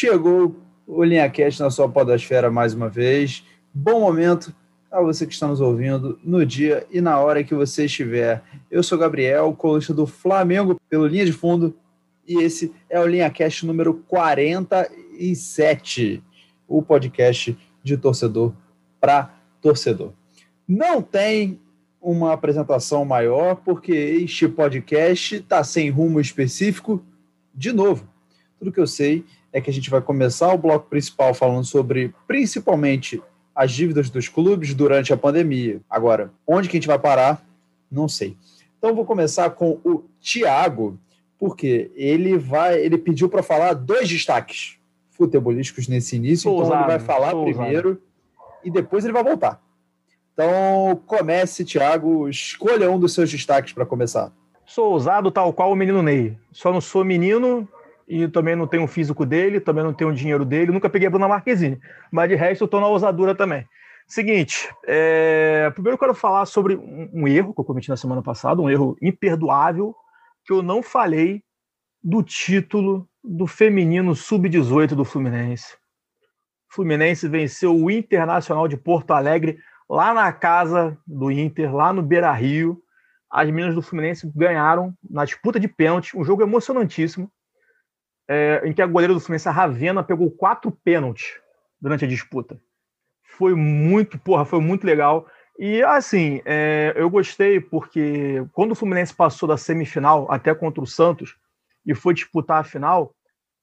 chegou o LinhaCast na sua podosfera mais uma vez. Bom momento a você que está nos ouvindo no dia e na hora que você estiver. Eu sou Gabriel, colunista do Flamengo pelo Linha de Fundo, e esse é o LinhaCast número 47, o podcast de torcedor para torcedor. Não tem uma apresentação maior, porque este podcast está sem rumo específico. De novo, tudo que eu sei que a gente vai começar o bloco principal falando sobre principalmente as dívidas dos clubes durante a pandemia. Agora, onde que a gente vai parar? Não sei. Então vou começar com o Thiago, porque ele vai, ele pediu para falar dois destaques futebolísticos nesse início, então usado, ele vai falar primeiro usado. e depois ele vai voltar. Então comece, Thiago, escolha um dos seus destaques para começar. Sou ousado tal qual o menino Ney. Só não sou menino e também não tenho o físico dele, também não tenho o dinheiro dele, nunca peguei a Bruna Marquezine, mas de resto eu estou na ousadura também. Seguinte, é... primeiro eu quero falar sobre um, erro que eu cometi na semana passada, um erro imperdoável, que eu não falei do título do feminino sub-18 do Fluminense. Fluminense venceu o Internacional de Porto Alegre lá na casa do Inter, lá no Beira Rio. As meninas do Fluminense ganharam na disputa de pênalti, um jogo emocionantíssimo é, em que a goleira do Fluminense, a Ravena, pegou quatro pênaltis durante a disputa. Foi muito, porra, foi muito legal. E assim, é, eu gostei porque quando o Fluminense passou da semifinal até contra o Santos e foi disputar a final,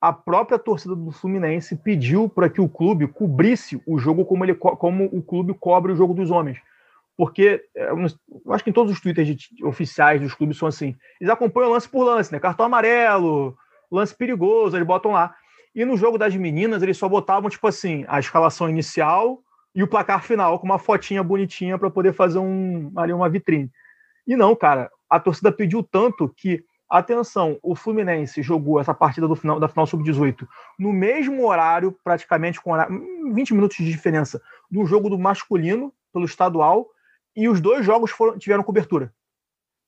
a própria torcida do Fluminense pediu para que o clube cobrisse o jogo como, ele, como o clube cobre o jogo dos homens. Porque é, eu acho que em todos os twitters de, oficiais dos clubes são assim. Eles acompanham lance por lance, né? Cartão amarelo, lance perigoso, eles botam lá. E no jogo das meninas, eles só botavam, tipo assim, a escalação inicial e o placar final, com uma fotinha bonitinha para poder fazer um, ali uma vitrine. E não, cara, a torcida pediu tanto que, atenção, o Fluminense jogou essa partida do final, da final sub-18 no mesmo horário, praticamente com horário, 20 minutos de diferença, do jogo do masculino, pelo estadual, e os dois jogos foram, tiveram cobertura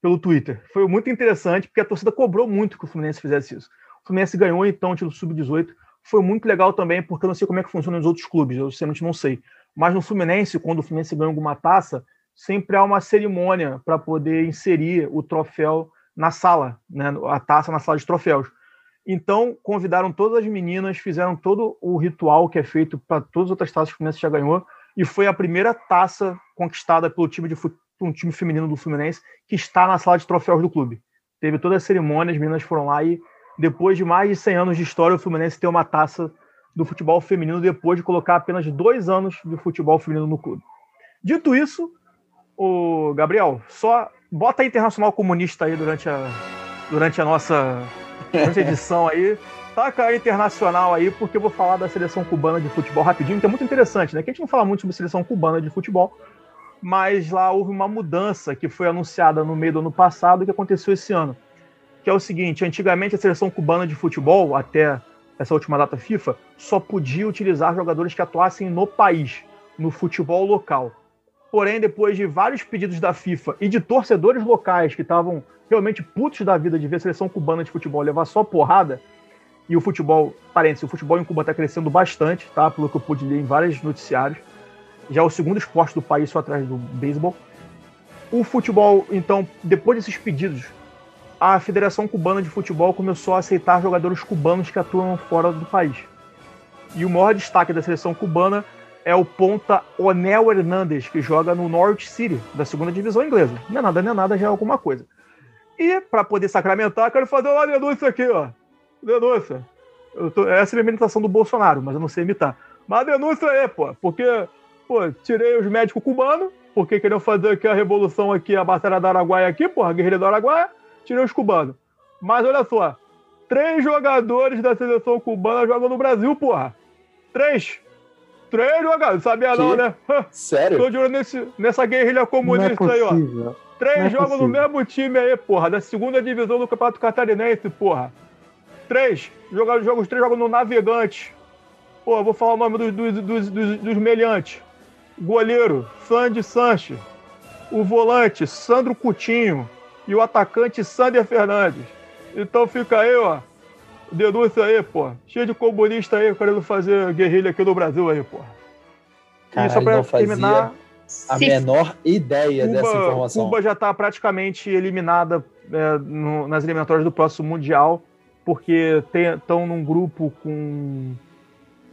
pelo Twitter. Foi muito interessante, porque a torcida cobrou muito que o Fluminense fizesse isso. O Fluminense ganhou, então, o título sub-18. Foi muito legal também, porque eu não sei como é que funciona nos outros clubes, eu sinceramente não sei. Mas no Fluminense, quando o Fluminense ganha alguma taça, sempre há uma cerimônia para poder inserir o troféu na sala, né, a taça na sala de troféus. Então, convidaram todas as meninas, fizeram todo o ritual que é feito para todas as outras taças que o Fluminense já ganhou, e foi a primeira taça conquistada pelo time de um time feminino do Fluminense que está na sala de troféus do clube. Teve toda a cerimônia, as meninas foram lá e depois de mais de 100 anos de história, o Fluminense tem uma taça do futebol feminino depois de colocar apenas dois anos de futebol feminino no clube. Dito isso, o Gabriel, só bota a Internacional Comunista aí durante a, durante a nossa durante a edição aí. Taca a Internacional aí, porque eu vou falar da seleção cubana de futebol rapidinho, que é muito interessante, né? Que a gente não fala muito sobre seleção cubana de futebol, mas lá houve uma mudança que foi anunciada no meio do ano passado que aconteceu esse ano que é o seguinte: antigamente a seleção cubana de futebol, até essa última data FIFA, só podia utilizar jogadores que atuassem no país, no futebol local. Porém, depois de vários pedidos da FIFA e de torcedores locais que estavam realmente putos da vida de ver a seleção cubana de futebol levar só porrada, e o futebol, parênteses, o futebol em Cuba está crescendo bastante, tá? Pelo que eu pude ler em vários noticiários. Já é o segundo esporte do país, só atrás do beisebol. O futebol, então, depois desses pedidos a Federação Cubana de Futebol começou a aceitar jogadores cubanos que atuam fora do país. E o maior destaque da seleção cubana é o ponta Onel Hernandes, que joga no Norwich City, da segunda divisão inglesa. Não é nada, não é nada, já é alguma coisa. E, para poder sacramentar, quero fazer uma denúncia aqui, ó. Denúncia. Tô, essa é a imitação do Bolsonaro, mas eu não sei imitar. Mas denúncia é, pô, porque, pô, tirei os médicos cubanos, porque queriam fazer aqui a revolução aqui, a Batalha do Araguaia aqui, pô, a Guerreira do Araguaia tirei os cubanos. Mas olha só, três jogadores da seleção cubana jogam no Brasil, porra. Três. Três jogadores, sabia que? não, né? Sério? Tô de olho nesse, nessa guerrilha comunista é aí, ó. Três é jogam no mesmo time aí, porra, da segunda divisão do Campeonato Catarinense, porra. Três. Jogam, jogam, os três jogam no Navegante. Pô, vou falar o nome dos, dos, dos, dos, dos meliantes. Goleiro, Sandy Sanches. O volante, Sandro Coutinho e o atacante Sander Fernandes. Então fica aí, ó. denúncia aí, pô. Cheio de comunista aí querendo fazer guerrilha aqui no Brasil aí, pô. Caralho, só pra terminar. A menor ideia Cuba, dessa informação. Cuba já está praticamente eliminada é, no, nas eliminatórias do próximo Mundial, porque estão num grupo com.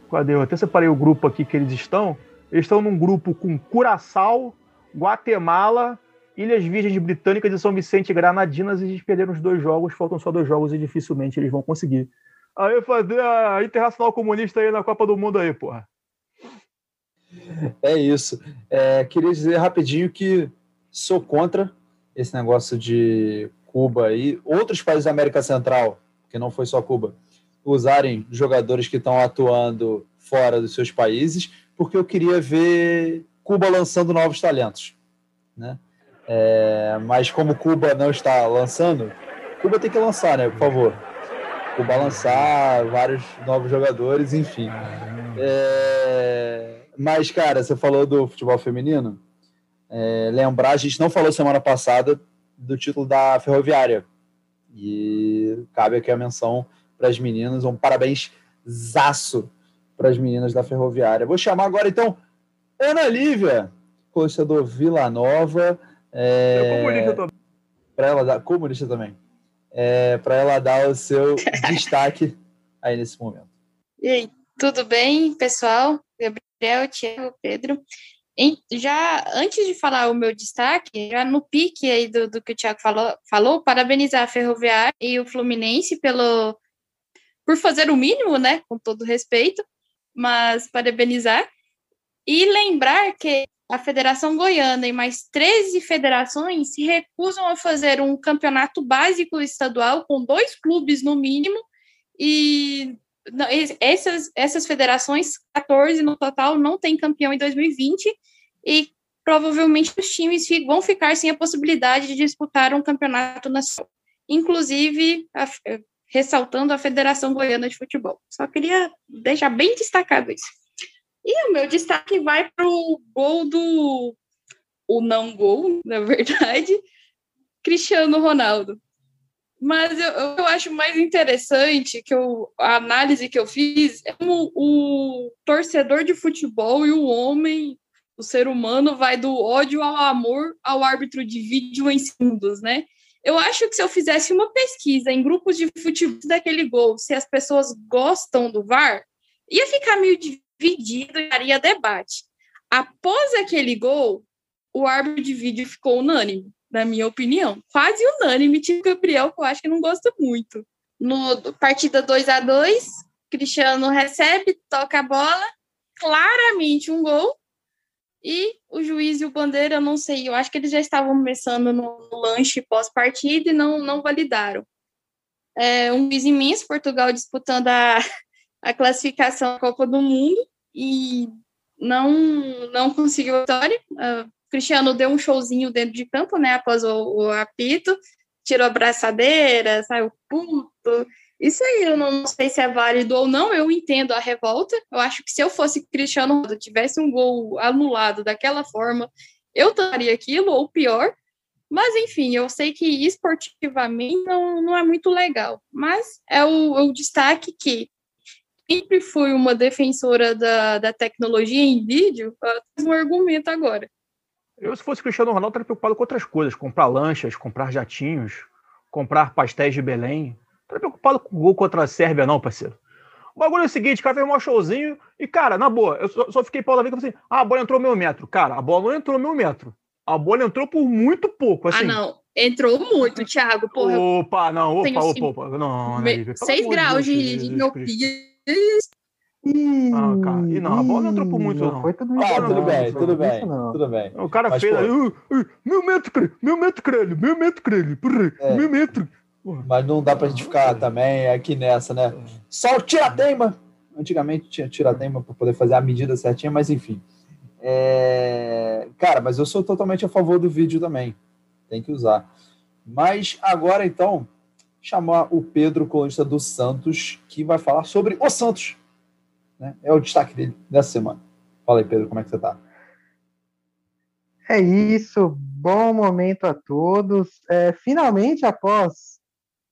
Cadê? Eu até separei o grupo aqui que eles estão. Eles estão num grupo com Curaçao, Guatemala, Ilhas Virgens Britânicas e São Vicente Granadinas, e eles perderam os dois jogos, faltam só dois jogos e dificilmente eles vão conseguir. Aí fazer a Internacional Comunista aí na Copa do Mundo aí, porra. É isso. É, queria dizer rapidinho que sou contra esse negócio de Cuba e outros países da América Central, que não foi só Cuba, usarem jogadores que estão atuando fora dos seus países, porque eu queria ver Cuba lançando novos talentos, né? É, mas como Cuba não está lançando, Cuba tem que lançar, né? Por favor. Cuba lançar vários novos jogadores, enfim. É, mas, cara, você falou do futebol feminino. É, lembrar, a gente não falou semana passada do título da Ferroviária. E cabe aqui a menção para as meninas. Um parabéns zaço para as meninas da Ferroviária. Vou chamar agora, então, Ana Lívia, torcedor Vila Nova. É, comunista também. Para ela dar, comunista também. É, para ela dar o seu destaque aí nesse momento. E aí, tudo bem, pessoal? Gabriel, Tiago, Pedro. já antes de falar o meu destaque, já no pique aí do, do que o Tiago falou, falou, parabenizar a Ferroviária e o Fluminense pelo por fazer o mínimo, né? Com todo respeito, mas parabenizar. E lembrar que a Federação Goiana e mais 13 federações se recusam a fazer um campeonato básico estadual com dois clubes no mínimo e essas, essas federações, 14 no total, não tem campeão em 2020 e provavelmente os times vão ficar sem a possibilidade de disputar um campeonato nacional. Inclusive, a, ressaltando a Federação Goiana de Futebol. Só queria deixar bem destacado isso. E o meu destaque vai para o gol do. O não gol, na verdade, Cristiano Ronaldo. Mas eu, eu acho mais interessante que eu, a análise que eu fiz é como o torcedor de futebol e o homem, o ser humano, vai do ódio ao amor ao árbitro de vídeo em segundos, né? Eu acho que se eu fizesse uma pesquisa em grupos de futebol daquele gol, se as pessoas gostam do VAR, ia ficar meio dividido e haria debate. Após aquele gol, o árbitro de vídeo ficou unânime na minha opinião. Quase unânime, tipo Gabriel, que eu acho que não gosta muito. No partida 2 a 2 Cristiano recebe, toca a bola, claramente um gol, e o juiz e o bandeira, eu não sei, eu acho que eles já estavam começando no lanche pós-partida e não, não validaram. É um juiz imenso, Portugal disputando a, a classificação da Copa do Mundo e não, não conseguiu a vitória. Uh, Cristiano deu um showzinho dentro de campo, né? Após o, o apito, tirou a braçadeira, saiu puto. Isso aí, eu não sei se é válido ou não, eu entendo a revolta. Eu acho que se eu fosse Cristiano Ronaldo, tivesse um gol anulado daquela forma, eu daria aquilo, ou pior. Mas, enfim, eu sei que esportivamente não, não é muito legal. Mas é o, o destaque que sempre fui uma defensora da, da tecnologia em vídeo, um argumento agora. Eu, se fosse Cristiano Ronaldo, estaria preocupado com outras coisas: comprar lanchas, comprar jatinhos, comprar pastéis de Belém. Não estaria preocupado com o gol contra a Sérvia, não, parceiro. O bagulho é o seguinte, o cara fez um showzinho e, cara, na boa, eu só, só fiquei pau da vida assim, ah, a bola entrou meu metro. Cara, a bola não entrou meu metro. A bola entrou por muito pouco, assim. Ah, não. Entrou muito, Thiago. Porra, opa, não, opa, opa, opa. Não, me... Não, 6 graus de, de ah, cara. E não, a bola não entrou por muito, não. Foi tudo, ah, tudo bem, tudo bem, tudo bem. O cara Mas, fez aí, uh, uh, meu metro, meu metro, crânio, meu metro, crânio, é. meu metro. Mas não dá pra gente ficar também aqui nessa, né? Só o tirateima. Antigamente tinha tirateima para poder fazer a medida certinha, mas enfim. É... Cara, mas eu sou totalmente a favor do vídeo também. Tem que usar. Mas agora, então, chamar o Pedro, colunista do Santos, que vai falar sobre o Santos. Né? É o destaque dele dessa semana. Fala aí, Pedro, como é que você está? É isso, bom momento a todos. É, finalmente, após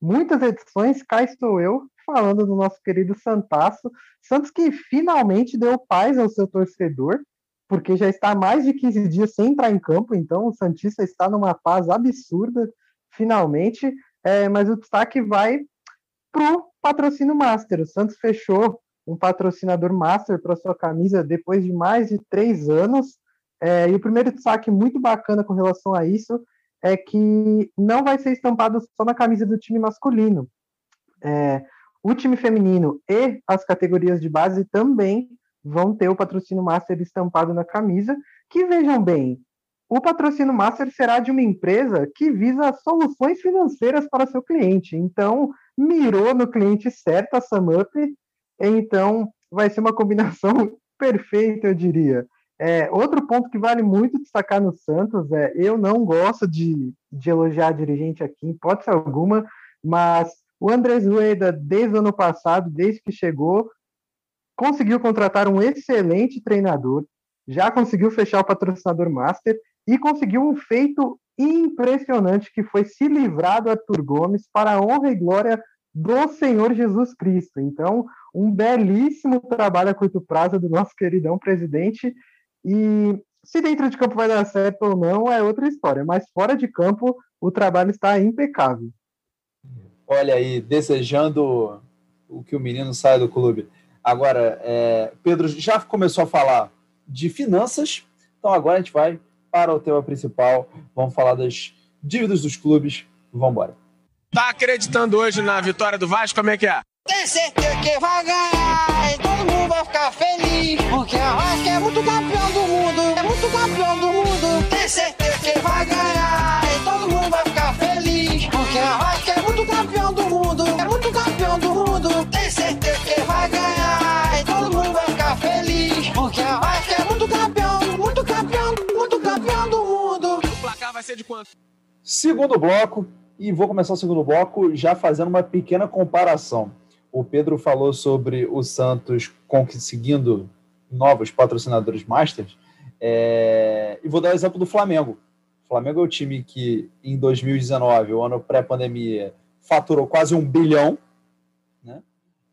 muitas edições, cá estou eu, falando do nosso querido Santaço. Santos que finalmente deu paz ao seu torcedor, porque já está mais de 15 dias sem entrar em campo, então o Santista está numa paz absurda, finalmente. É, mas o destaque vai para o patrocínio Master. O Santos fechou um patrocinador Master para sua camisa depois de mais de três anos. É, e o primeiro destaque muito bacana com relação a isso é que não vai ser estampado só na camisa do time masculino. É, o time feminino e as categorias de base também vão ter o patrocínio Master estampado na camisa, que vejam bem, o patrocínio Master será de uma empresa que visa soluções financeiras para seu cliente. Então, mirou no cliente certo a SumUp, então vai ser uma combinação perfeita, eu diria. É, outro ponto que vale muito destacar no Santos é: eu não gosto de, de elogiar dirigente aqui, em hipótese alguma, mas o Andrés Rueda, desde o ano passado, desde que chegou, conseguiu contratar um excelente treinador, já conseguiu fechar o patrocinador master e conseguiu um feito impressionante que foi se livrar do Arthur Gomes para a honra e glória do Senhor Jesus Cristo. Então, um belíssimo trabalho a curto prazo do nosso queridão presidente. E se dentro de campo vai dar certo ou não é outra história, mas fora de campo o trabalho está impecável. Olha aí, desejando o que o menino saia do clube. Agora, é, Pedro já começou a falar de finanças, então agora a gente vai para o tema principal. Vamos falar das dívidas dos clubes. Vamos embora. Tá acreditando hoje na vitória do Vasco? Como é que é? Tem certeza que vai ganhar e todo mundo vai ficar feliz. Porque a Vasco é muito campeão do mundo, é muito campeão do mundo. Tem certeza que vai ganhar ser de quanto? Segundo bloco, e vou começar o segundo bloco já fazendo uma pequena comparação. O Pedro falou sobre o Santos conseguindo novos patrocinadores masters, é... e vou dar o exemplo do Flamengo. O Flamengo é o time que, em 2019, o ano pré-pandemia, faturou quase um bilhão, né?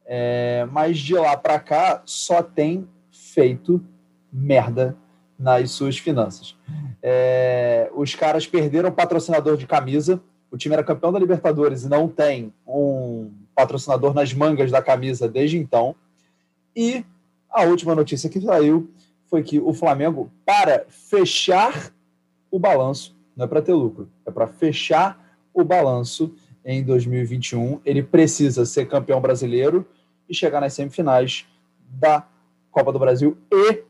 É... mas de lá para cá só tem feito merda nas suas finanças. É... os caras perderam o patrocinador de camisa, o time era campeão da Libertadores e não tem um patrocinador nas mangas da camisa desde então. E a última notícia que saiu foi que o Flamengo, para fechar o balanço, não é para ter lucro, é para fechar o balanço em 2021, ele precisa ser campeão brasileiro e chegar nas semifinais da Copa do Brasil e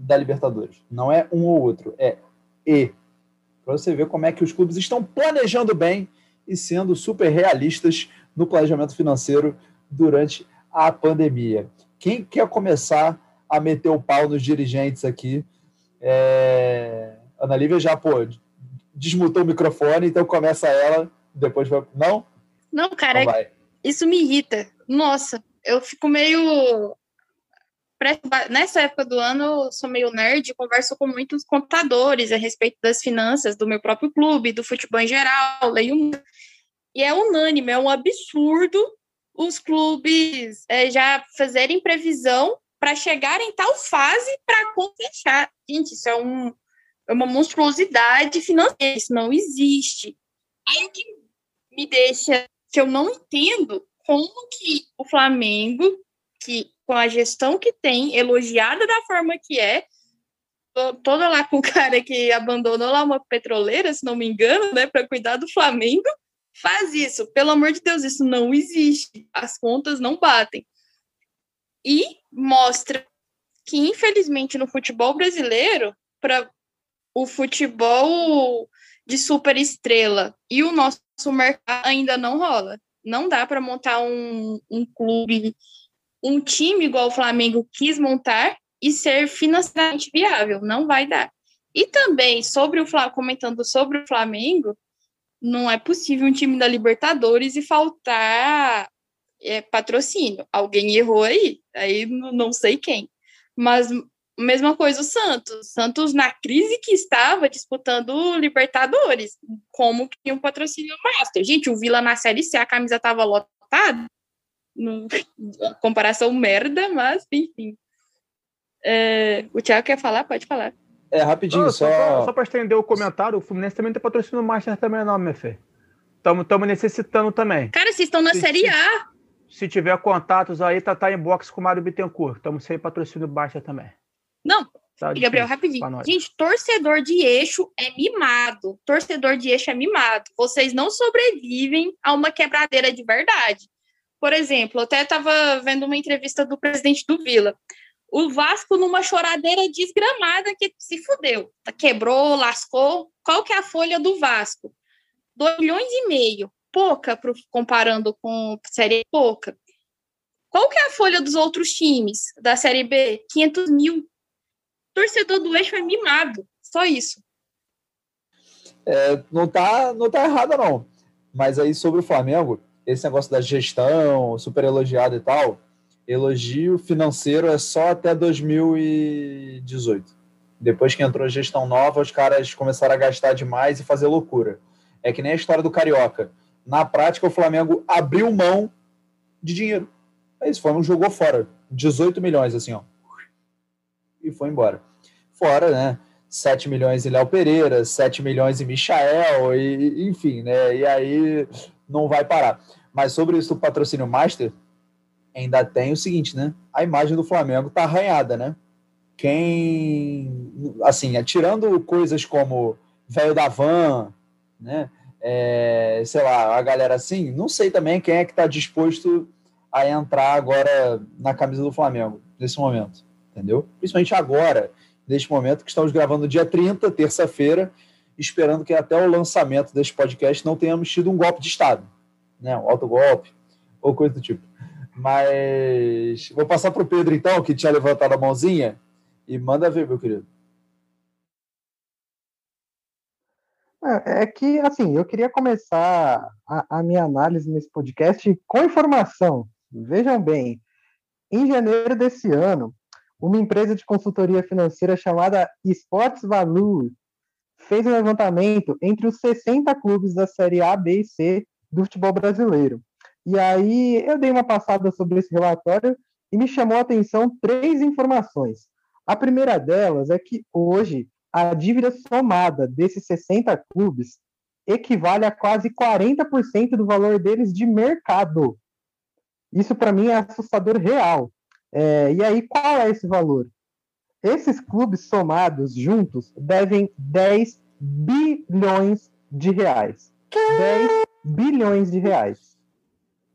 da Libertadores. Não é um ou outro, é e para você ver como é que os clubes estão planejando bem e sendo super realistas no planejamento financeiro durante a pandemia. Quem quer começar a meter o pau nos dirigentes aqui? É... Ana Lívia já, pô, desmutou o microfone, então começa ela, depois vai. Não? Não, cara, então isso me irrita. Nossa, eu fico meio nessa época do ano eu sou meio nerd, converso com muitos contadores a respeito das finanças do meu próprio clube, do futebol em geral, leio e é unânime, é um absurdo os clubes é, já fazerem previsão para chegar em tal fase para fechar. Gente, isso é, um, é uma monstruosidade financeira, isso não existe. Aí o que me deixa que eu não entendo como que o Flamengo, que com a gestão que tem, elogiada da forma que é, toda lá com o cara que abandonou lá uma petroleira, se não me engano, né, para cuidar do Flamengo, faz isso. Pelo amor de Deus, isso não existe. As contas não batem. E mostra que, infelizmente, no futebol brasileiro, para o futebol de super estrela e o nosso mercado ainda não rola. Não dá para montar um, um clube um time igual o Flamengo quis montar e ser financeiramente viável. Não vai dar. E também, sobre o comentando sobre o Flamengo, não é possível um time da Libertadores e faltar é, patrocínio. Alguém errou aí, aí não sei quem. Mas mesma coisa o Santos. Santos, na crise que estava, disputando Libertadores, como que um patrocínio master. Gente, o Vila na Série C, a camisa estava lotada, Não, comparação merda, mas enfim. É, o Thiago quer falar? Pode falar. É, rapidinho, Não, só. só, só para estender o comentário, o Fluminense também tem patrocínio Master também, não, meu filho. Estamos necessitando também. Cara, vocês estão na Sim, Série. A. Se tiver contatos aí, tá, tá em box com o Mário Bittencourt. Estamos sem patrocínio Master também. Não, Tá Gabriel, difícil rapidinho. Gente, torcedor de eixo é mimado. Torcedor de eixo é mimado. Vocês não sobrevivem a uma quebradeira de verdade. Por exemplo, até estava vendo uma entrevista do presidente do Vila. O Vasco numa choradeira desgramada que se fudeu. Quebrou, lascou. Qual que é a folha do Vasco? 2 milhões e meio. Pouca, pro, comparando com Série pouca. Qual que é a folha dos outros times da Série B? 500 mil torcedor do eixo é mimado. Só isso. É, não, tá, não tá errado, não. Mas aí sobre o Flamengo, esse negócio da gestão, super elogiado e tal, elogio financeiro é só até 2018. Depois que entrou a gestão nova, os caras começaram a gastar demais e fazer loucura. É que nem a história do Carioca. Na prática, o Flamengo abriu mão de dinheiro. É isso, o Flamengo jogou fora. 18 milhões, assim, ó. E foi embora. Fora, né? 7 milhões em Léo Pereira, 7 milhões em Michael, e, enfim, né? E aí não vai parar. Mas sobre isso do patrocínio Master, ainda tem o seguinte, né? A imagem do Flamengo tá arranhada, né? Quem, assim, tirando coisas como velho da van, né? É, sei lá, a galera assim, não sei também quem é que tá disposto a entrar agora na camisa do Flamengo, nesse momento, entendeu? Principalmente agora, neste momento que estamos gravando dia 30, terça-feira, esperando que até o lançamento deste podcast não tenhamos tido um golpe de Estado, né? Um autogolpe ou coisa do tipo. Mas vou passar para o Pedro, então, que tinha levantado a mãozinha, e manda ver, meu querido. É, é que, assim, eu queria começar a, a minha análise nesse podcast com informação. Vejam bem, em janeiro desse ano, uma empresa de consultoria financeira chamada Sports Value fez um levantamento entre os 60 clubes da Série A, B e C do futebol brasileiro. E aí eu dei uma passada sobre esse relatório e me chamou a atenção três informações. A primeira delas é que hoje a dívida somada desses 60 clubes equivale a quase 40% do valor deles de mercado. Isso para mim é assustador real. É, e aí, qual é esse valor? Esses clubes somados juntos devem 10 bilhões de reais. 10 bilhões de reais.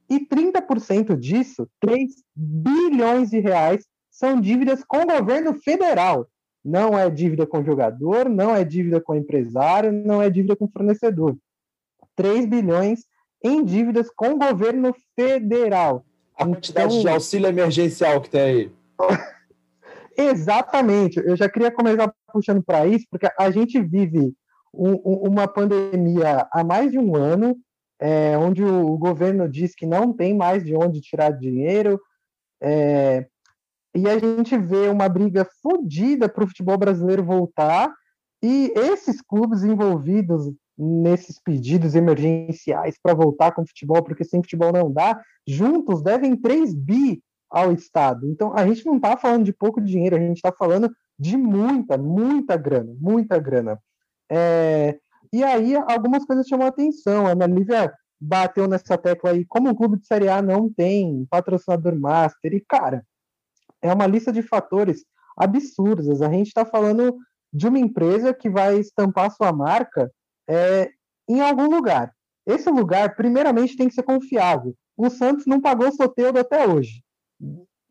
E 30% disso, 3 bilhões de reais, são dívidas com o governo federal. Não é dívida com jogador, não é dívida com empresário, não é dívida com fornecedor. 3 bilhões em dívidas com o governo federal. A quantidade de auxílio emergencial que tem aí. Exatamente. Eu já queria começar puxando para isso, porque a gente vive um, um, uma pandemia há mais de um ano, é, onde o, governo diz que não tem mais de onde tirar dinheiro, é, e a gente vê uma briga fodida para o futebol brasileiro voltar, e esses clubes envolvidos nesses pedidos emergenciais para voltar com o futebol, porque sem futebol não dá, juntos devem 3 bi ao Estado. Então, a gente não está falando de pouco dinheiro, a gente está falando de muita, muita grana, muita grana. É, e aí, algumas coisas chamam a atenção. A Ana Lívia bateu nessa tecla aí, como o clube de Série A não tem patrocinador master, e cara, é uma lista de fatores absurdas. A gente está falando de uma empresa que vai estampar sua marca é, em algum lugar. Esse lugar, primeiramente, tem que ser confiável. O Santos não pagou o Soteudo até hoje.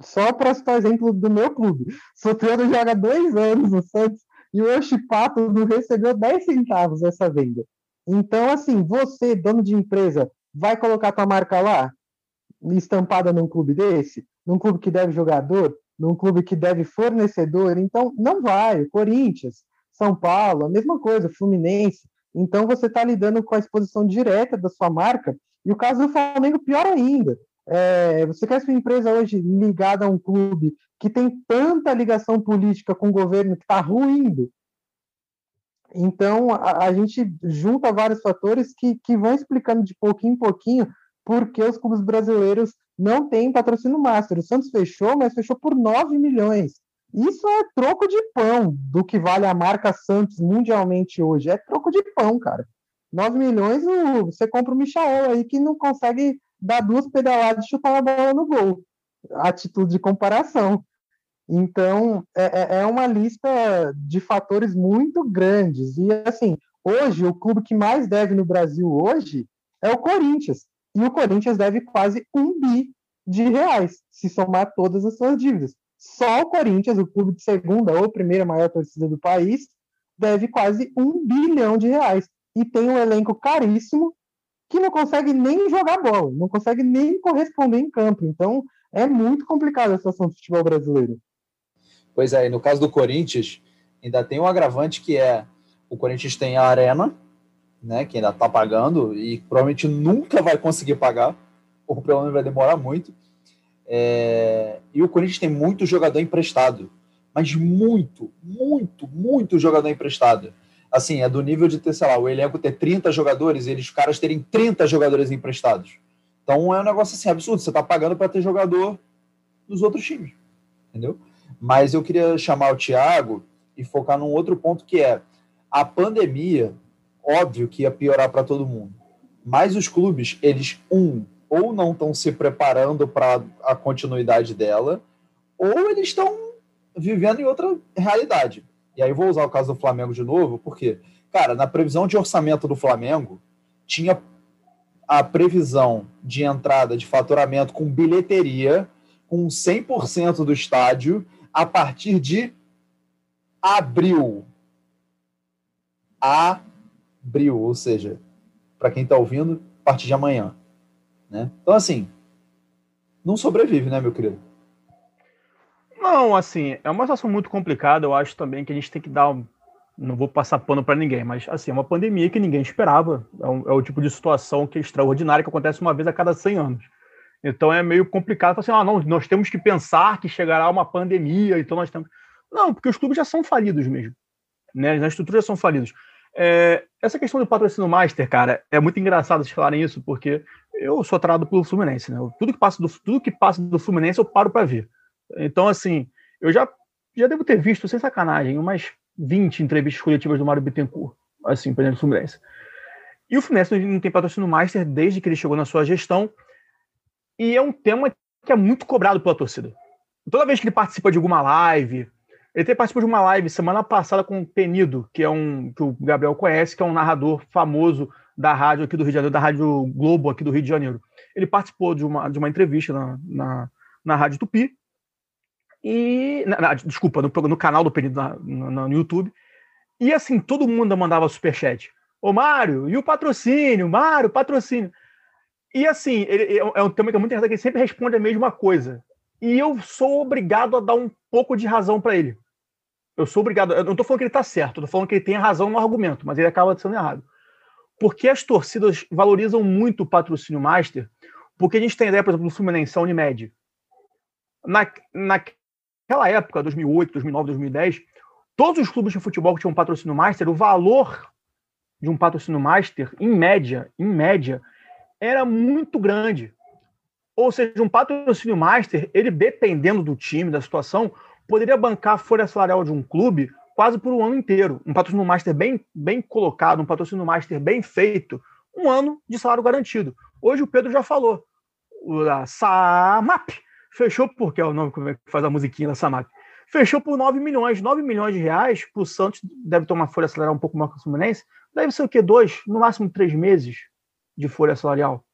Só para citar o exemplo do meu clube. Soteudo joga dois anos no Santos e o Oshipato não recebeu 10 centavos essa venda. Então, assim, você, dono de empresa, vai colocar tua marca lá, estampada num clube desse? Num clube que deve jogador? Num clube que deve fornecedor? Então, não vai. Corinthians, São Paulo, a mesma coisa, Fluminense. Então, você está lidando com a exposição direta da sua marca. E o caso do Flamengo, pior ainda. É, você quer sua empresa hoje ligada a um clube que tem tanta ligação política com o governo que está ruindo. Então, a, a, gente junta vários fatores que, que vão explicando de pouquinho em pouquinho porque os clubes brasileiros não têm patrocínio master. O Santos fechou, mas fechou por 9 milhões. Isso é troco de pão do que vale a marca Santos mundialmente hoje. É troco de pão, cara. 9 milhões, você compra o Michael aí que não consegue dar duas pedaladas e chutar a bola no gol. Atitude de comparação. Então, é, é, é uma lista de fatores muito grandes. E, assim, hoje, o clube que mais deve no Brasil hoje é o Corinthians. E o Corinthians deve quase um bi de reais, se somar todas as suas dívidas. Só o Corinthians, o clube de segunda ou primeira maior torcida do país, deve quase um bilhão de reais. E tem um elenco caríssimo que não consegue nem jogar bola, não consegue nem corresponder em campo. Então, é muito complicada a situação do futebol brasileiro. Pois é, e no caso do Corinthians, ainda tem um agravante que é o Corinthians tem a Arena, né, que ainda está pagando e provavelmente nunca vai conseguir pagar, ou pelo menos vai demorar muito. É... E o Corinthians tem muito jogador emprestado, mas muito, muito, muito jogador emprestado. Assim, é do nível de ter, sei lá, o elenco ter 30 jogadores e eles, os caras terem 30 jogadores emprestados. Então é um negócio assim absurdo. Você está pagando para ter jogador nos outros times, entendeu? Mas eu queria chamar o Thiago e focar num outro ponto que é a pandemia, óbvio que ia piorar para todo mundo. Mas os clubes, eles, um, ou não estão se preparando para a continuidade dela, ou eles estão vivendo em outra realidade. E aí vou usar o caso do Flamengo de novo, porque, cara, na previsão de orçamento do Flamengo, tinha a previsão de entrada de faturamento com bilheteria, com 100% do estádio, a partir de abril. Abril, ou seja, para quem está ouvindo, a partir de amanhã. Né? Então, assim, não sobrevive, né, meu querido? Não, assim, é uma situação muito complicada. Eu acho também que a gente tem que dar. Um... Não vou passar pano para ninguém, mas assim, é uma pandemia que ninguém esperava. É, um, é, o tipo de situação que é extraordinária, que acontece uma vez a cada 100 anos. Então é meio complicado. Assim, ah, não, nós temos que pensar que chegará uma pandemia, então nós temos. Não, porque os clubes já são falidos mesmo. Né? As estruturas já são falidas. É, essa questão do patrocínio master, cara, é muito engraçado vocês falarem isso, porque eu sou atrado pelo Fluminense, né? Tudo que passa do, tudo que passa do Fluminense eu paro para ver. Então, assim, eu já, já devo ter visto, sem sacanagem, umas 20 entrevistas coletivas do Mário Bittencourt, assim, por do Fluminense. E o Fluminense não tem patrocínio master desde que ele chegou na sua gestão, e é um tema que é muito cobrado pela torcida. Toda vez que ele participa de alguma live, ele até participou de uma live semana passada com o Penido, que é um que o Gabriel conhece, que é um narrador famoso da rádio aqui do Rio de Janeiro, da Rádio Globo aqui do Rio de Janeiro. Ele participou de uma, de uma entrevista na, na, na Rádio Tupi, e. Na, na, desculpa, no, no, canal do Penido na, no, no YouTube. E assim, todo mundo mandava superchat. Ô, Mário, e o patrocínio? Mário, patrocínio. E assim, ele, é um tema que é muito interessante, que ele sempre responde a mesma coisa. E eu sou obrigado a dar um pouco de razão para ele. Eu sou obrigado. Eu não estou falando que ele está certo, estou falando que ele tem razão no argumento, mas ele acaba sendo errado. Porque as torcidas valorizam muito o patrocínio master, porque a gente tem ideia, por exemplo, do Fluminense, a Unimed. Na, naquela época, 2008, 2009, 2010, todos os clubes de futebol que tinham um patrocínio master, o valor de um patrocínio master, em média, em média, era muito grande. Ou seja, um patrocínio master, ele dependendo do time, da situação, poderia bancar a folha salarial de um clube quase por um ano inteiro. Um patrocínio master bem, bem colocado, um patrocínio master bem feito, um ano de salário garantido. Hoje o Pedro já falou. A Samap fechou, porque é o nome que faz a musiquinha da Samap. Fechou por 9 milhões. 9 milhões de reais para o Santos, deve tomar folha salarial um pouco maior que o Fluminense. Deve ser o quê? Dois, no máximo três meses de folha salarial.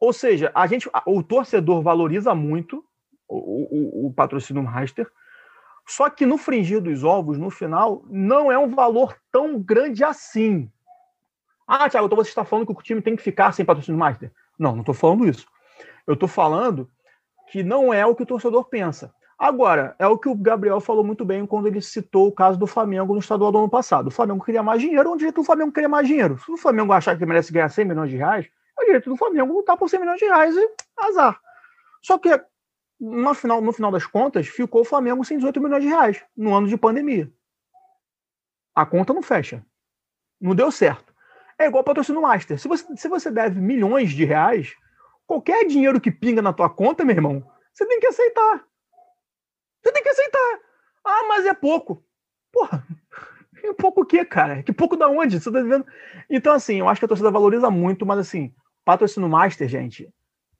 Ou seja, a gente, o torcedor valoriza muito o, o, o patrocínio master, só que no fringir dos ovos, no final, não é um valor tão grande assim. Ah, Thiago, então você está falando que o time tem que ficar sem patrocínio master? Não, não estou falando isso. Eu estou falando que não é o que o torcedor pensa. Agora, é o que o Gabriel falou muito bem quando ele citou o caso do Flamengo no estadual do ano passado. O Flamengo queria mais dinheiro, o Flamengo queria mais dinheiro. Se o Flamengo achar que merece ganhar 100 milhões de reais, é o direito do Flamengo lutar por 100 milhões de reais e azar. Só que no final, no final das contas, ficou o Flamengo sem 18 milhões de reais no ano de pandemia. A conta não fecha. Não deu certo. É igual patrocínio Master. Se você, se você deve milhões de reais, Qualquer dinheiro que pinga na tua conta, meu irmão, você tem que aceitar. Você tem que aceitar. Ah, mas é pouco. Porra, é pouco o quê, cara? Que pouco da onde? Você tá vendo? Então, assim, eu acho que a torcida valoriza muito, mas assim, patrocínio master, gente,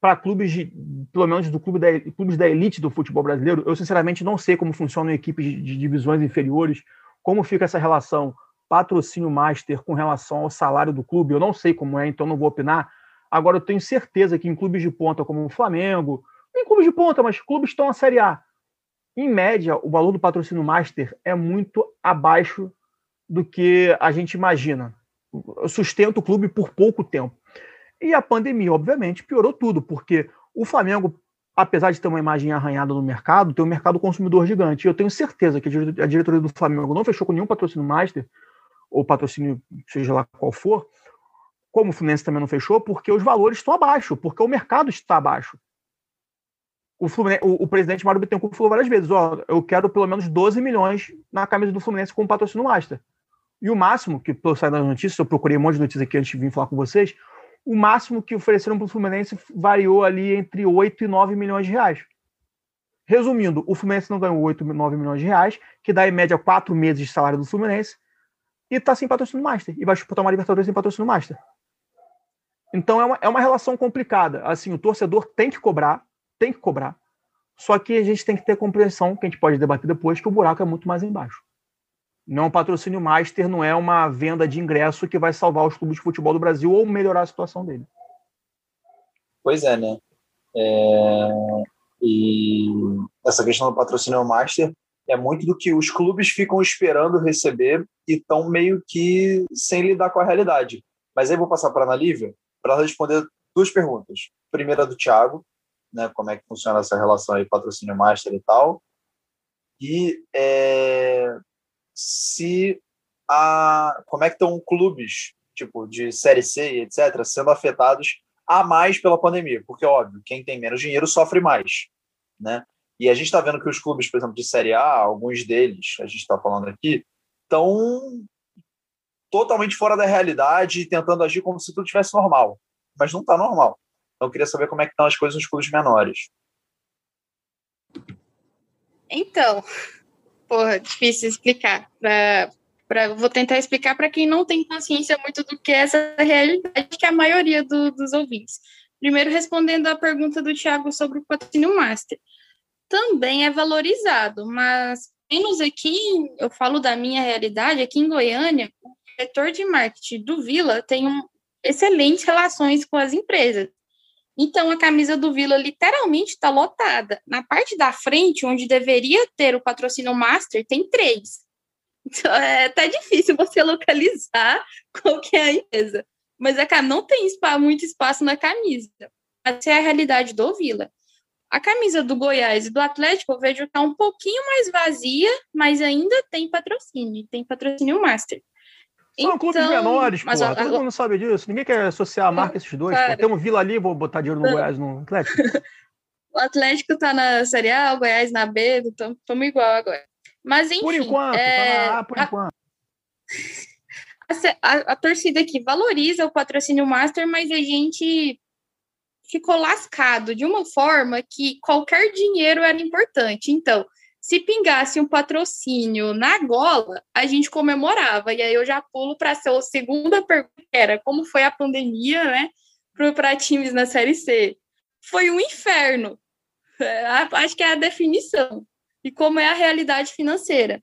para clubes de, pelo menos do clube da, clubes da elite do futebol brasileiro, eu sinceramente não sei como funcionam equipes de, de divisões inferiores, como fica essa relação patrocínio master com relação ao salário do clube, eu não sei como é, então não vou opinar. Agora, eu tenho certeza que em clubes de ponta como o Flamengo, em clubes de ponta, mas clubes estão na Série A, em média, o valor do patrocínio master é muito abaixo do que a gente imagina. Sustenta o clube por pouco tempo. E a pandemia, obviamente, piorou tudo, porque o Flamengo, apesar de ter uma imagem arranhada no mercado, tem um mercado consumidor gigante. E eu tenho certeza que a diretoria do Flamengo não fechou com nenhum patrocínio master, ou patrocínio, seja lá qual for, como o Fluminense também não fechou, porque os valores estão abaixo, porque o mercado está abaixo. O, o, o presidente Mário Bittencourt falou várias vezes: ó, eu quero pelo menos 12 milhões na camisa do Fluminense com patrocínio master. E o máximo, que pelo sair das notícias, eu procurei um monte de notícias aqui antes de vir falar com vocês, o máximo que ofereceram para o Fluminense variou ali entre 8 e 9 milhões de reais. Resumindo, o Fluminense não ganhou 8, 9 milhões de reais, que dá em média 4 meses de salário do Fluminense, e está sem patrocínio master. E vai disputar uma Libertadores sem patrocínio master. Então é uma, é uma relação complicada. Assim, o torcedor tem que cobrar, tem que cobrar. Só que a gente tem que ter compreensão, que a gente pode debater depois, que o buraco é muito mais embaixo. Não é um patrocínio master, não é uma venda de ingresso que vai salvar os clubes de futebol do Brasil ou melhorar a situação dele. Pois é, né? É... E essa questão do patrocínio master é muito do que os clubes ficam esperando receber e estão meio que sem lidar com a realidade. Mas aí vou passar para a Ana Lívia para responder duas perguntas. Primeira do Thiago, né, como é que funciona essa relação aí patrocínio master e tal. E é, se a como é que estão clubes tipo de série C e etc sendo afetados a mais pela pandemia, porque óbvio, quem tem menos dinheiro sofre mais, né? E a gente está vendo que os clubes, por exemplo, de Série A, alguns deles, a gente está falando aqui, estão totalmente fora da realidade tentando agir como se tudo estivesse normal. Mas não está normal. Então, eu queria saber como é que estão as coisas nos clubes menores. Então, porra, difícil explicar. Pra, pra, vou tentar explicar para quem não tem consciência muito do que é essa realidade, que é a maioria do, dos ouvintes. Primeiro, respondendo à pergunta do Thiago sobre o patrocínio master. Também é valorizado, mas menos aqui, eu falo da minha realidade, aqui em Goiânia, o diretor de marketing do Vila tem um, excelentes relações com as empresas. Então, a camisa do Vila literalmente está lotada. Na parte da frente, onde deveria ter o patrocínio Master, tem três. Então, é até difícil você localizar qual que é a empresa. Mas é, não tem muito espaço na camisa. Essa é a realidade do Vila. A camisa do Goiás e do Atlético, eu vejo que está um pouquinho mais vazia, mas ainda tem patrocínio. Tem patrocínio Master. São então, clubes menores, pô. Todo a... mundo sabe disso. Ninguém quer associar a marca a esses dois. Cara, Tem um Vila ali, vou botar dinheiro no Goiás, no Atlético. o Atlético tá na Série A, o Goiás na B, estamos igual agora. Mas enfim. Por enquanto, é... tá na A por a... enquanto. A, torcida aqui valoriza o patrocínio Master, mas a gente ficou lascado de uma forma que qualquer dinheiro era importante. Então, se pingasse um patrocínio na gola, a gente comemorava. E aí eu já pulo para a segunda pergunta, que era como foi a pandemia, né, para times na Série C. Foi um inferno. É, acho que é a definição. E como é a realidade financeira.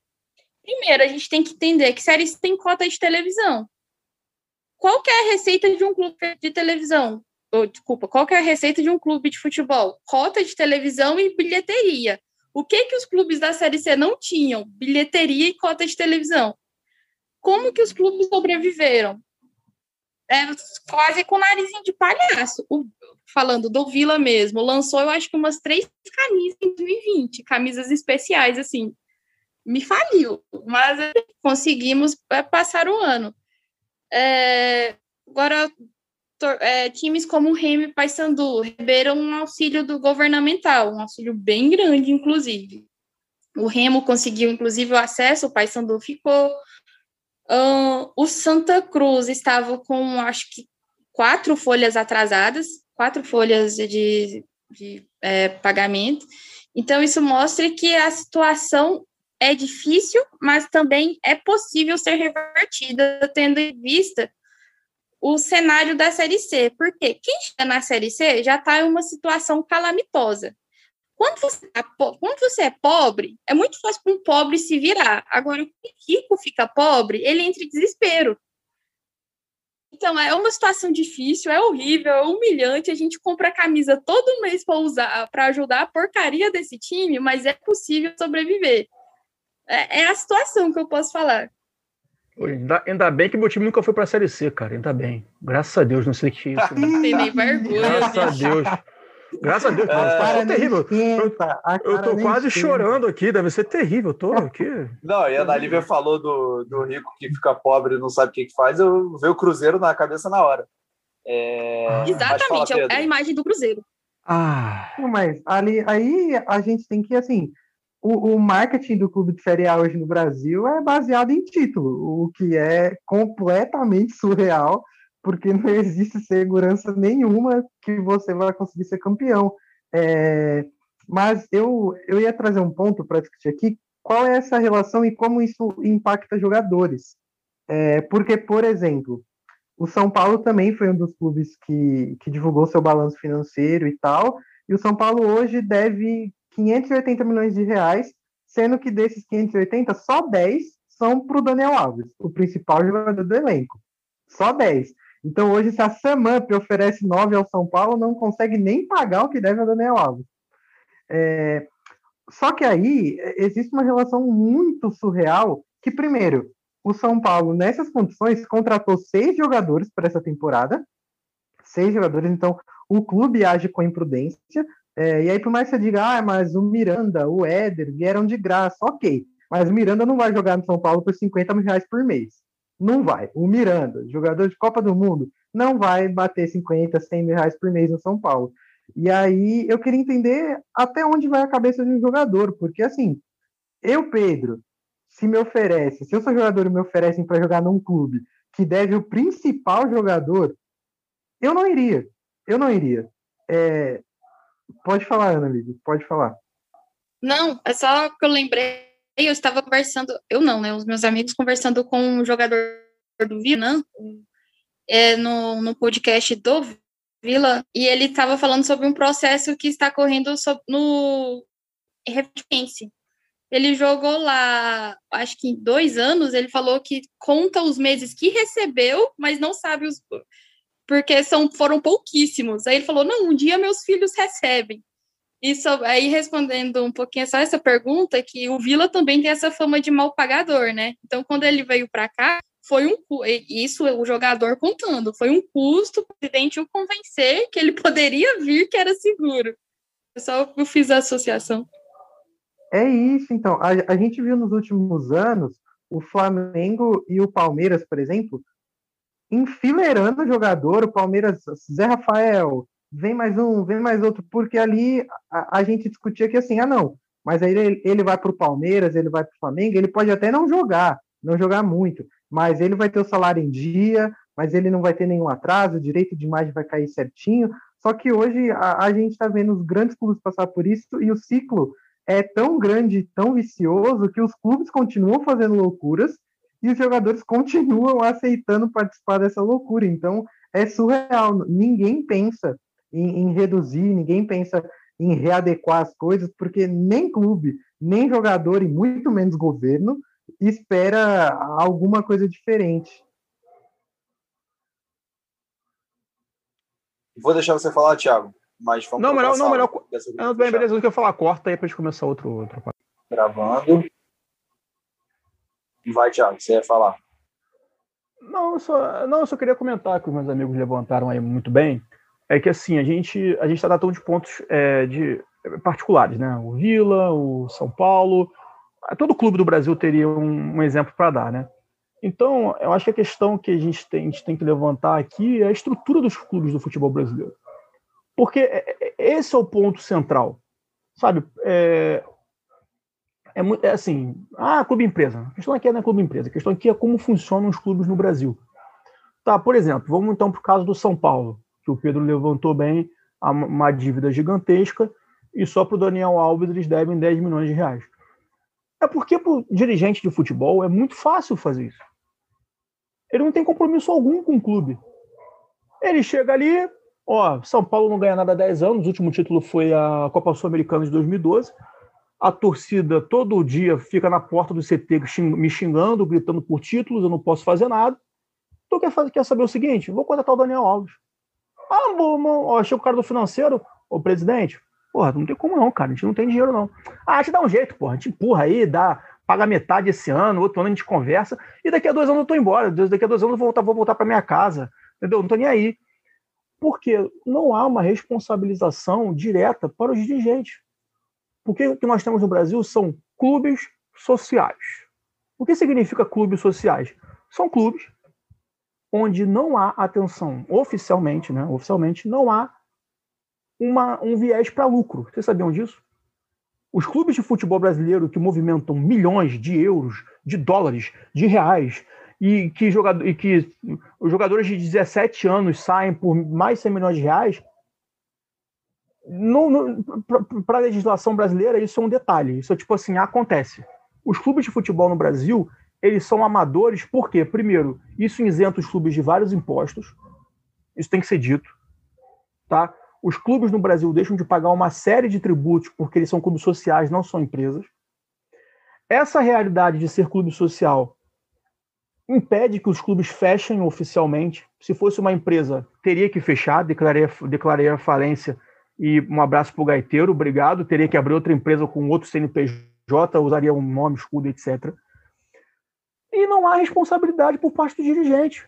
Primeiro, a gente tem que entender que Série C tem cota de televisão. Qual é a receita de um clube de televisão? Desculpa, qual é a receita de um clube de futebol? Cota de televisão e bilheteria. O que que os clubes da Série C não tinham? Bilheteria e cota de televisão. Como que os clubes sobreviveram? É, quase com o narizinho de palhaço. O, falando do Vila mesmo, lançou, eu acho que umas três camisas em 2020, camisas especiais, assim. Me faliu, mas conseguimos é, passar o ano. É, agora, é, times como o Remy e Paysandu receberam um auxílio do governamental, um auxílio bem grande, inclusive. O Remo conseguiu, inclusive, o acesso, o Paysandu ficou. O Santa Cruz estava com, acho que, quatro folhas atrasadas, quatro folhas de, de é, pagamento. Então, isso mostra que a situação é difícil, mas também é possível ser revertida, tendo em vista o cenário da Série C. Porque quem está na Série C já está em uma situação calamitosa. Quando você, tá quando você é pobre, é muito fácil para um pobre se virar. Agora, o rico fica pobre, ele entra em desespero. Então, é uma situação difícil, é horrível, é humilhante. A gente compra camisa todo mês para usar, para ajudar a porcaria desse time, mas é possível sobreviver. É, é a situação que eu posso falar. Ainda, ainda, bem que meu time nunca foi para a Série C, cara. Ainda bem. Graças a Deus, não sei o que é isso. Né? Tem nem vergonha. Graças a Deus. Graças a Deus, cara, é, cara terrível. Esquenta, eu, eu tô quase esquenta. chorando aqui, deve ser terrível. Eu tô aqui. Não, e a Ana Lívia falou do, do rico que fica pobre e não sabe o que, que faz, eu vejo o Cruzeiro na cabeça na hora. É... Exatamente, fala, é a imagem do Cruzeiro. Ah. Mas ali, aí a gente tem que, assim, o, o, marketing do clube de A hoje no Brasil é baseado em título, o que é completamente surreal porque não existe segurança nenhuma que você vai conseguir ser campeão. É, mas eu, eu ia trazer um ponto para discutir aqui, qual é essa relação e como isso impacta jogadores. É, porque, por exemplo, o São Paulo também foi um dos clubes que, que divulgou seu balanço financeiro e tal, e o São Paulo hoje deve 580 milhões de reais, sendo que desses 580, só 10 são para o Daniel Alves, o principal jogador do elenco. Só 10. Então, hoje, se a Samamp oferece 9 ao São Paulo, não consegue nem pagar o que deve ao Daniel Alves. É... Só que aí existe uma relação muito surreal que, primeiro, o São Paulo, nessas condições, contratou seis jogadores para essa temporada. Seis jogadores, então o clube age com imprudência. É, e aí, por mais que você diga, ah, mas o Miranda, o Éder vieram de graça, ok. Mas o Miranda não vai jogar no São Paulo por 50 mil reais por mês. Não vai. O Miranda, jogador de Copa do Mundo, não vai bater 50, 100 mil reais por mês no São Paulo. E aí eu queria entender até onde vai a cabeça de um jogador, porque assim, eu, Pedro, se me oferece, se eu sou jogador e me oferecem para jogar num clube que deve o principal jogador, eu não iria. Eu não iria. É... Pode falar, Ana Lívia, pode falar. Não, é só que eu lembrei eu estava conversando, eu não, né? Os meus amigos conversando com um jogador do Vila, é, no, no podcast do Vila, e ele estava falando sobre um processo que está correndo no Referência. Ele jogou lá, acho que em dois anos, ele falou que conta os meses que recebeu, mas não sabe os. Porque são, foram pouquíssimos. Aí ele falou: não, um dia meus filhos recebem. Isso aí respondendo um pouquinho só essa pergunta, que o Vila também tem essa fama de mal pagador, né? Então, quando ele veio para cá, foi um isso o jogador contando, foi um custo o presidente o convencer que ele poderia vir, que era seguro. Eu só eu fiz a associação. É isso, então. A, a gente viu nos últimos anos o Flamengo e o Palmeiras, por exemplo, enfileirando o jogador, o Palmeiras, Zé Rafael, vem mais um, vem mais outro, porque ali a, a gente discutia que assim, ah não, mas aí ele, ele vai para o Palmeiras, ele vai para o Flamengo, ele pode até não jogar, não jogar muito, mas ele vai ter o salário em dia, mas ele não vai ter nenhum atraso, o direito de imagem vai cair certinho. Só que hoje a, a gente está vendo os grandes clubes passar por isso e o ciclo é tão grande, tão vicioso, que os clubes continuam fazendo loucuras e os jogadores continuam aceitando participar dessa loucura. Então é surreal. Ninguém pensa em, em reduzir, ninguém pensa em readequar as coisas, porque nem clube, nem jogador e muito menos governo espera alguma coisa diferente. Vou deixar você falar, Thiago. Mas vamos não, melhor, não, melhor. Não, bem, beleza, eu quero falar, corta aí pra gente começar outro, outro. Gravando. Vai, Thiago, você ia falar. Não, eu só, não, eu só queria comentar que os meus amigos levantaram aí muito bem é que assim a gente a gente está tratando de pontos é, de particulares, né? O Vila, o São Paulo, todo clube do Brasil teria um, um exemplo para dar, né? Então, eu acho que a questão que a gente, tem, a gente tem que levantar aqui é a estrutura dos clubes do futebol brasileiro. Porque é, é, esse é o ponto central, sabe? É, é, é assim, ah, clube empresa. A questão aqui não é clube empresa, a questão aqui é como funcionam os clubes no Brasil. Tá, por exemplo, vamos então para o caso do São Paulo. que o Pedro levantou bem, uma dívida gigantesca, e só para o Daniel Alves eles devem 10 milhões de reais. É porque para o dirigente de futebol é muito fácil fazer isso. Ele não tem compromisso algum com o clube. Ele chega ali, ó, São Paulo não ganha nada há 10 anos, o último título foi a Copa Sul-Americana de 2012. A torcida todo dia fica na porta do CT me xingando, gritando por títulos, eu não posso fazer nada. Então quer, fazer, quer saber o seguinte? Vou contratar o Daniel Alves. Ah, bom, ó, chega o cara do financeiro, o presidente. Porra, não tem como não, cara. A gente não tem dinheiro, não. Ah, a gente dá um jeito, porra. A gente empurra aí, dá, paga metade esse ano, outro ano a gente conversa, e daqui a dois anos eu tô embora. Daqui a dois anos eu vou voltar, vou voltar para minha casa. Entendeu? Não tô nem aí. Porque não há uma responsabilização direta para os dirigentes. Porque o que nós temos no Brasil são clubes sociais. O que significa clubes sociais? São clubes onde não há atenção oficialmente, né? Oficialmente não há uma, um viés para lucro. Vocês sabiam disso? Os clubes de futebol brasileiro que movimentam milhões de euros, de dólares, de reais, e que, jogador, e que os jogadores de 17 anos saem por mais de 100 milhões de reais, para a legislação brasileira, isso é um detalhe. Isso é tipo assim, acontece. Os clubes de futebol no Brasil, eles são amadores, por quê? Primeiro, isso isenta os clubes de vários impostos. Isso tem que ser dito. Tá? Os clubes no Brasil deixam de pagar uma série de tributos porque eles são clubes sociais, não são empresas. Essa realidade de ser clube social impede que os clubes fechem oficialmente. Se fosse uma empresa, teria que fechar, declararia, declararia falência e um abraço para o gaiteiro, obrigado. Teria que abrir outra empresa com outro CNPJ, usaria um nome, escudo, etc. E não há responsabilidade por parte do dirigente.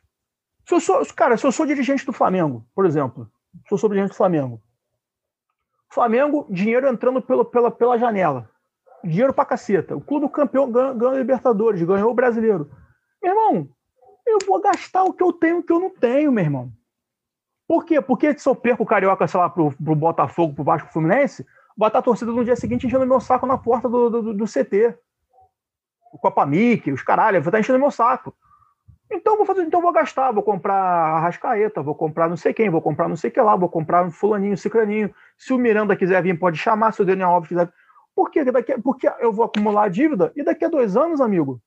Se eu sou, cara, se eu sou dirigente do Flamengo, por exemplo, sou sobre dirigente do Flamengo. Flamengo, dinheiro entrando pelo, pela, pela janela. Dinheiro pra caceta. O clube campeão ganha, ganha Libertadores, ganhou o brasileiro. Meu irmão, eu vou gastar o que eu tenho o que eu não tenho, meu irmão. Por quê? Porque se eu perco o Carioca, sei lá, pro, pro Botafogo, pro Vasco Fluminense, botar a torcida no dia seguinte enchendo meu saco na porta do, do, do CT. O Copa Mickey, os caralho, vou estar enchendo meu saco. Então vou fazer, então vou gastar, vou comprar a Rascaeta, vou comprar não sei quem, vou comprar não sei que lá, vou comprar um fulaninho, cicraninho. Se o Miranda quiser vir, pode chamar, se o Daniel Alves quiser. Por quê? Daqui, porque eu vou acumular dívida e daqui a dois anos, amigo,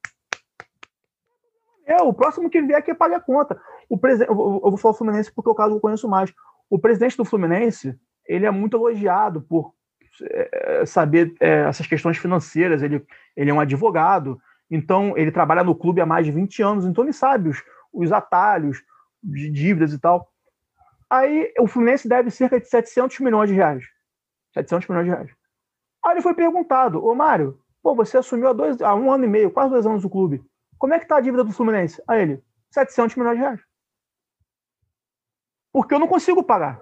é, o próximo que vier que pague a conta. O eu vou falar o Fluminense porque é o caso eu conheço mais. O presidente do Fluminense, ele é muito elogiado por é, saber é, essas questões financeiras. Ele, ele é um advogado, então ele trabalha no clube há mais de 20 anos, então ele sabe os, os atalhos de dívidas e tal. Aí o Fluminense deve cerca de 700 milhões de reais. 700 milhões de reais. Aí ele foi perguntado, ô Mário, pô, você assumiu há, dois, há um ano e meio, quase dois anos o clube. Como é que tá a dívida do Fluminense? A ele, 700 milhões de reais. Porque eu não consigo pagar.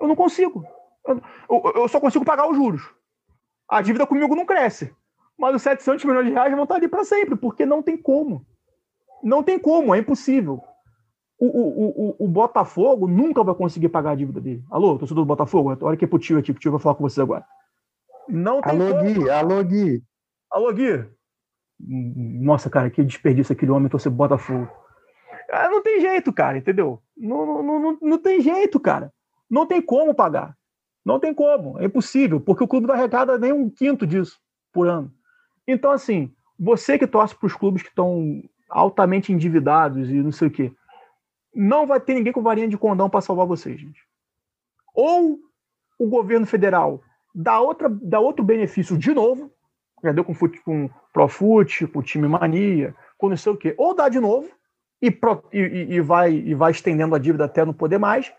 Eu não consigo. Eu, eu, eu só consigo pagar os juros. A dívida comigo não cresce. Mas os 700 milhões de reais vão estar ali para sempre, porque não tem como. Não tem como, é impossível. O, o, o, o, Botafogo nunca vai conseguir pagar a dívida dele. Alô, torcedor do Botafogo? Olha que é pro tio aqui, pro tio vai falar com vocês agora. Não tem alô, como. Gui, alô, Gui. Alô, Gui. Nossa, cara, que desperdício aquele homem torcer Botafogo. Ah, não tem jeito, cara, entendeu? Não, não, não, não tem jeito, cara. Não tem como pagar. Não tem como. É impossível, porque o clube não arrecada nem um quinto disso por ano. Então, assim, você que torce para os clubes que estão altamente endividados e não sei o quê, não vai ter ninguém com varinha de condão para salvar vocês, gente. Ou o governo federal dá, outra, dá outro benefício de novo, já deu com, com Profute, com Time Mania, com não sei o quê. Ou dá de novo e, e, e, vai, e vai estendendo a dívida até não poder mais,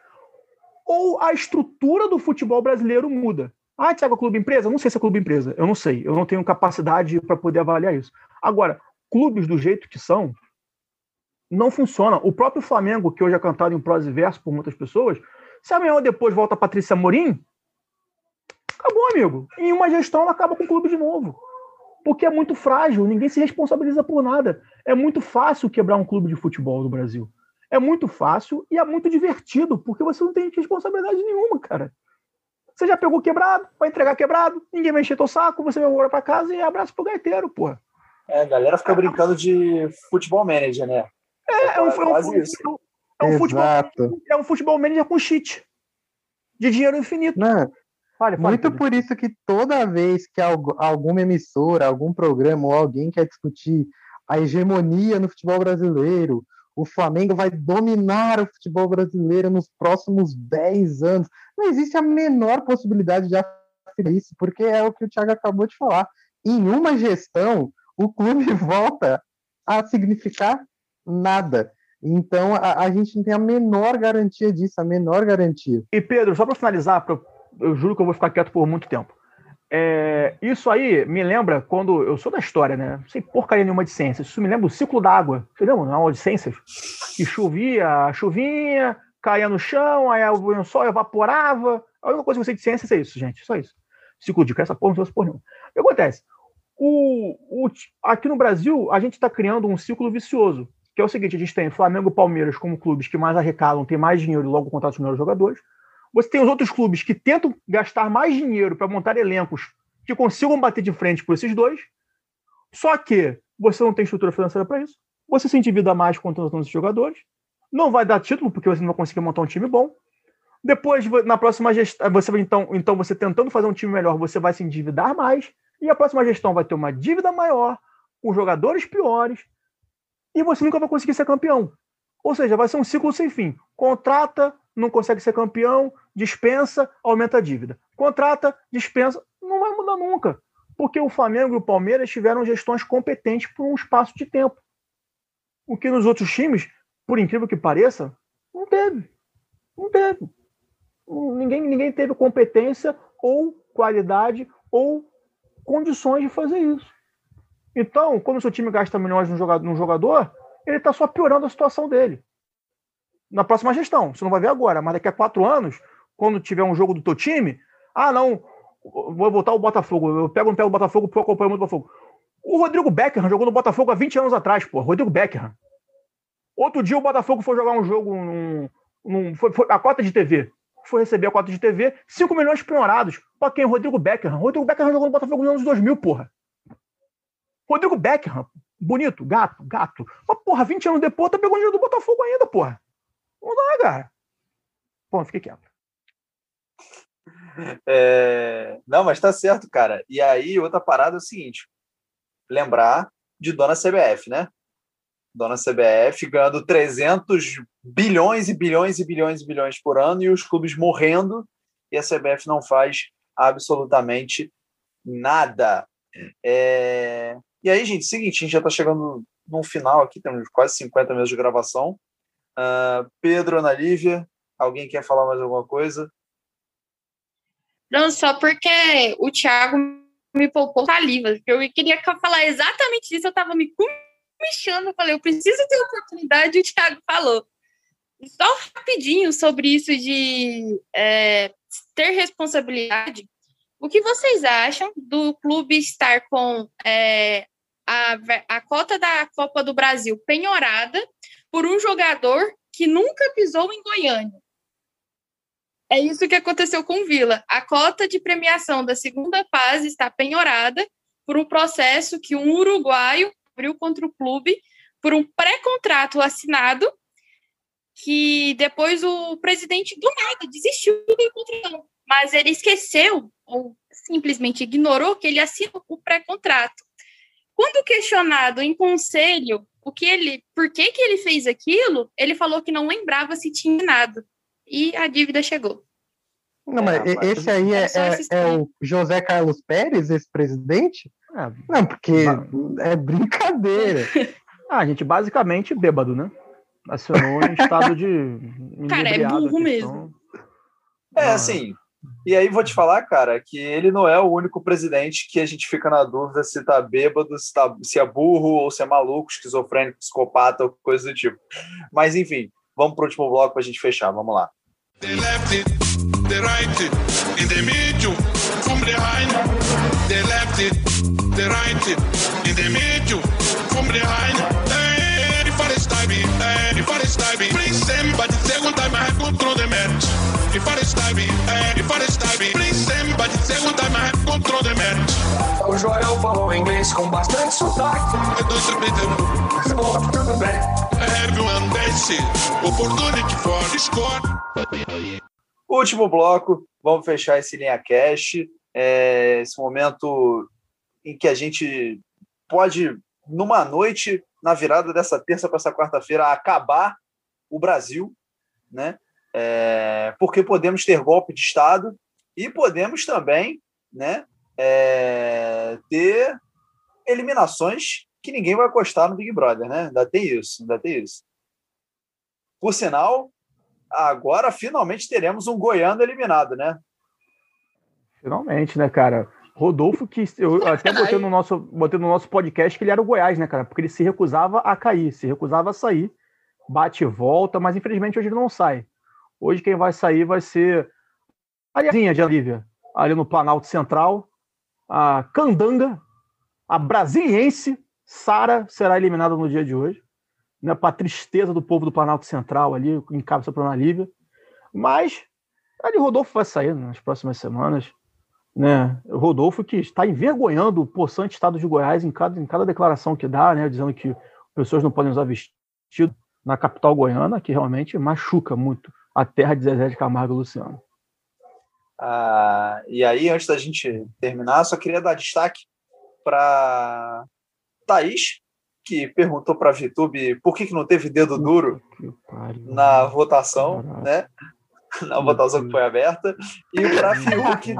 ou a estrutura do futebol brasileiro muda. Ah, Thiago, clube empresa? Não sei se é clube empresa. Eu não sei. Eu não tenho capacidade para poder avaliar isso. Agora, clubes do jeito que são, não funciona. O próprio Flamengo, que hoje é cantado em prosa e verso por muitas pessoas, se amanhã ou depois volta a Patrícia Morim, acabou, amigo. Em uma gestão ela acaba com o clube de novo porque é muito frágil, ninguém se responsabiliza por nada. É muito fácil quebrar um clube de futebol no Brasil. É muito fácil e é muito divertido, porque você não tem responsabilidade nenhuma, cara. Você já pegou quebrado, vai entregar quebrado, ninguém vai encher teu saco, você vai embora para casa e abraço pro gaiteiro, porra. É, a galera fica brincando de futebol manager, né? É, é, um, é, um, É um, futebol, é um futebol manager com cheat. De dinheiro infinito. Não, Fale, fale, muito por isso que toda vez que algu- alguma emissora, algum programa ou alguém quer discutir a hegemonia no futebol brasileiro, o Flamengo vai dominar o futebol brasileiro nos próximos 10 anos. Não existe a menor possibilidade de afirmar isso, porque é o que o Thiago acabou de falar. Em uma gestão, o clube volta a significar nada. Então, a, a gente não tem a menor garantia disso, a menor garantia. E Pedro, só para finalizar, eu juro que eu vou ficar quieto por muito tempo. É, isso aí me lembra quando. Eu sou da história, né? Não sei porcaria nenhuma de ciências. Isso me lembra o ciclo da água. Você lembra? Na aula de ciências? Que chovia, chuvinha, caía no chão, aí o sol evaporava. A única coisa que eu sei de ciências é isso, gente. Só isso. Ciclo de essa porra não sei porra nenhuma. O que acontece? O, o- aqui no Brasil, a gente está criando um ciclo vicioso. Que é o seguinte: a gente tem Flamengo e Palmeiras como clubes que mais arrecadam, tem mais dinheiro e logo contratam os melhores jogadores. Você tem os outros clubes que tentam gastar mais dinheiro para montar elencos que consigam bater de frente com esses dois. Só que você não tem estrutura financeira para isso. Você se endivida mais contratando esses jogadores. Não vai dar título porque você não vai conseguir montar um time bom. Depois, na próxima gestão, você vai então, então você tentando fazer um time melhor, você vai se endividar mais. E a próxima gestão vai ter uma dívida maior, com jogadores piores, e você nunca vai conseguir ser campeão. Ou seja, vai ser um ciclo sem fim. Contrata, não consegue ser campeão, dispensa, aumenta a dívida. Contrata, dispensa, não vai mudar nunca. Porque o Flamengo e o Palmeiras tiveram gestões competentes por um espaço de tempo. O que nos outros times, por incrível que pareça, não teve. Não teve. Ninguém, ninguém teve competência ou qualidade ou condições de fazer isso. Então, quando o seu time gasta milhões jogador, num jogador ele está só piorando a situação dele. Na próxima gestão, você não vai ver agora, mas daqui a quatro anos, quando tiver um jogo do teu time, ah, não, vou voltar o Botafogo, eu pego não pego o Botafogo porque eu acompanho muito o Botafogo. O Rodrigo Beckham jogou no Botafogo há 20 anos atrás, pô, Rodrigo Beckham. Outro dia o Botafogo foi jogar um jogo, num, num, foi, foi a cota de TV, foi receber a cota de TV, 5 milhões penhorados. Pra quem? Rodrigo Beckham. Rodrigo Beckham jogou no Botafogo nos anos 2000, porra. Rodrigo Beckham, bonito, gato, gato. Mas, porra, 20 anos depois, tá pegando dinheiro do Botafogo ainda, porra. Não dá, cara. Pô, fiquei quieto. É, Não, mas tá certo, cara. E aí, outra parada é o seguinte: lembrar de Dona CBF, né? Dona CBF ganhando 300 bilhões e bilhões e bilhões e bilhões por ano e os clubes morrendo e a CBF não faz absolutamente nada. É... E aí, gente, seguinte, a gente já está chegando no final aqui, temos quase 50 minutos de gravação. Uh, Pedro, Ana Lívia, alguém quer falar mais alguma coisa? Não, só porque o Thiago me poupou saliva. Eu queria falar exatamente isso, eu estava me comichando, falei, eu preciso ter oportunidade, e o Thiago falou. Só rapidinho sobre isso de é, ter responsabilidade. O que vocês acham do clube estar com é, a, a cota da Copa do Brasil penhorada por um jogador que nunca pisou em Goiânia? É isso que aconteceu com o Vila. A cota de premiação da segunda fase está penhorada por um processo que um uruguaio abriu contra o clube por um pré-contrato assinado que depois o presidente do nada desistiu do contrato, mas ele esqueceu ou simplesmente ignorou que ele assinou o pré-contrato. Quando questionado em conselho o que ele, por que que ele fez aquilo, ele falou que não lembrava se tinha nada e a dívida chegou. Não, mas É, mas esse aí é, é, é o José Carlos Pérez, esse presidente? É, Não, porque é brincadeira. ah, gente, basicamente bêbado, né? Acionou em estado de. Cara, é burro mesmo. É, Ah. assim. E aí vou te falar, cara, que ele não é o único presidente que a gente fica na dúvida se tá bêbado, se, tá, se é burro ou se é maluco, esquizofrênico, psicopata ou coisa do tipo. Mas enfim, vamos pro último bloco pra gente fechar. Vamos lá. The left, the right, in the middle, left, right, in the middle, it, it, second time I control the match. If I stab it, hey, if I stab it, please somebody second time I control the match. O Joel falou inglês com bastante sotaque. I don't read them. Mas bom, tudo bem. Everyone dance. Opportunity for score. Último bloco, vamos fechar esse linha cash. É, esse momento em que a gente pode, numa noite, na virada dessa terça para essa quarta-feira, acabar o Brasil, né? É, porque podemos ter golpe de Estado e podemos também, né? é, ter eliminações que ninguém vai gostar no Big Brother, né? Ainda tem isso, ainda tem isso. Por sinal, agora finalmente teremos um goiano eliminado, né? Finalmente, né, cara? Rodolfo, que eu até botei no, nosso, botei no nosso podcast que ele era o Goiás, né, cara? Porque ele se recusava a cair, se recusava a sair, bate e volta, mas infelizmente hoje ele não sai. Hoje quem vai sair vai ser a Liazinha de Olivia, ali no Planalto Central. A Candanga, a brasiliense, Sara, será eliminada no dia de hoje. Né, para tristeza do povo do Planalto Central ali, em cabeça para a Lívia. Mas ali Rodolfo vai sair nas próximas semanas né? O Rodolfo que está envergonhando o possante estado de Goiás em cada, em cada declaração que dá, né? Dizendo que pessoas não podem usar vestido na capital goiana, que realmente machuca muito a terra de Zezé de Camargo Luciano. Ah, e aí, antes da gente terminar, só queria dar destaque para Thaís, que perguntou para a VTube por que, que não teve dedo duro na votação, né? Na votação que foi aberta, e para Fiuk,